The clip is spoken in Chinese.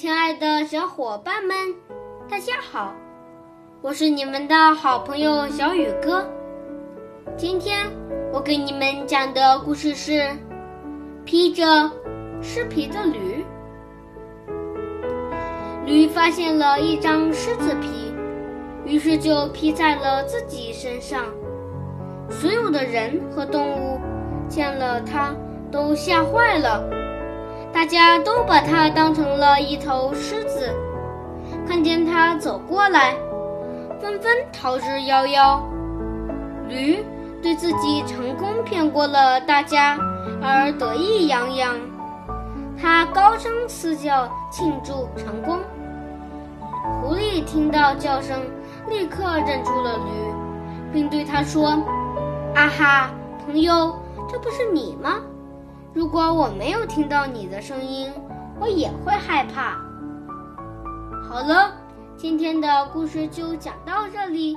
亲爱的小伙伴们，大家好，我是你们的好朋友小雨哥。今天我给你们讲的故事是《披着狮皮的驴》。驴发现了一张狮子皮，于是就披在了自己身上。所有的人和动物见了它都吓坏了。大家都把它当成了一头狮子，看见它走过来，纷纷逃之夭夭。驴对自己成功骗过了大家而得意洋洋，它高声嘶叫庆祝成功。狐狸听到叫声，立刻认出了驴，并对他说：“啊哈，朋友，这不是你吗？”如果我没有听到你的声音，我也会害怕。好了，今天的故事就讲到这里，